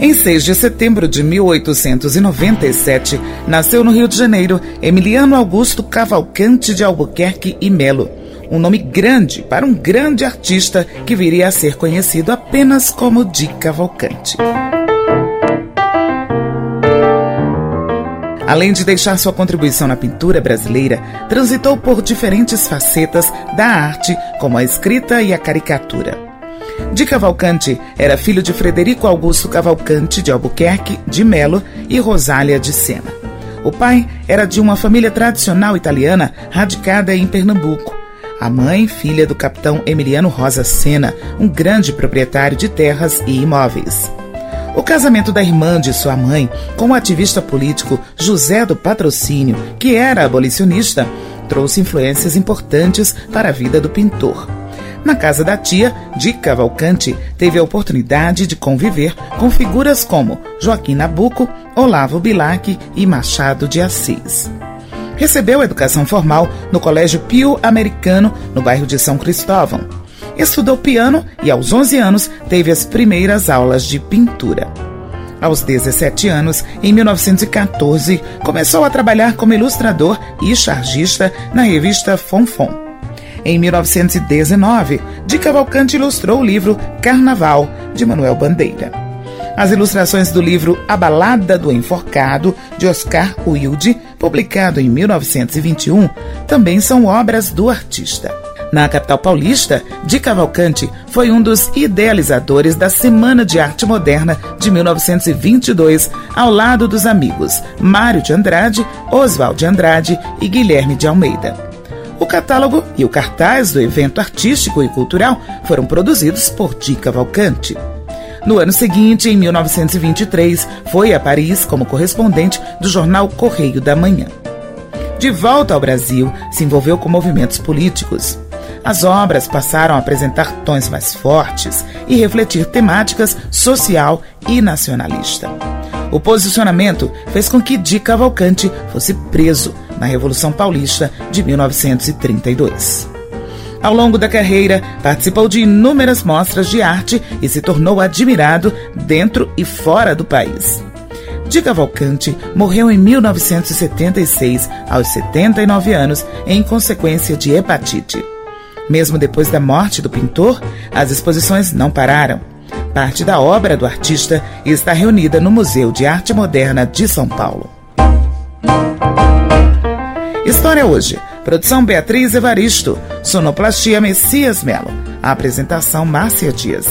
Em 6 de setembro de 1897, nasceu no Rio de Janeiro Emiliano Augusto Cavalcante de Albuquerque e Melo. Um nome grande para um grande artista que viria a ser conhecido apenas como Di Cavalcante. Além de deixar sua contribuição na pintura brasileira, transitou por diferentes facetas da arte, como a escrita e a caricatura. De Cavalcante era filho de Frederico Augusto Cavalcante de Albuquerque de Melo e Rosália de Sena. O pai era de uma família tradicional italiana radicada em Pernambuco. A mãe, filha do capitão Emiliano Rosa Sena, um grande proprietário de terras e imóveis. O casamento da irmã de sua mãe com o ativista político José do Patrocínio, que era abolicionista, trouxe influências importantes para a vida do pintor. Na casa da tia, de Cavalcante, teve a oportunidade de conviver com figuras como Joaquim Nabuco, Olavo Bilac e Machado de Assis. Recebeu educação formal no Colégio Pio Americano, no bairro de São Cristóvão. Estudou piano e, aos 11 anos, teve as primeiras aulas de pintura. Aos 17 anos, em 1914, começou a trabalhar como ilustrador e chargista na revista Fonfon. Em 1919, de Cavalcante ilustrou o livro Carnaval, de Manuel Bandeira. As ilustrações do livro A Balada do Enforcado, de Oscar Wilde, publicado em 1921, também são obras do artista. Na capital paulista, de Cavalcante foi um dos idealizadores da Semana de Arte Moderna de 1922, ao lado dos amigos Mário de Andrade, Oswald de Andrade e Guilherme de Almeida. O catálogo e o cartaz do evento artístico e cultural foram produzidos por Di Cavalcante. No ano seguinte, em 1923, foi a Paris como correspondente do jornal Correio da Manhã. De volta ao Brasil, se envolveu com movimentos políticos. As obras passaram a apresentar tons mais fortes e refletir temáticas social e nacionalista. O posicionamento fez com que Di Cavalcante fosse preso na Revolução Paulista de 1932. Ao longo da carreira, participou de inúmeras mostras de arte e se tornou admirado dentro e fora do país. Di Cavalcante morreu em 1976, aos 79 anos, em consequência de hepatite. Mesmo depois da morte do pintor, as exposições não pararam. Parte da obra do artista está reunida no Museu de Arte Moderna de São Paulo. História hoje. Produção Beatriz Evaristo. Sonoplastia Messias Melo. Apresentação Márcia Dias.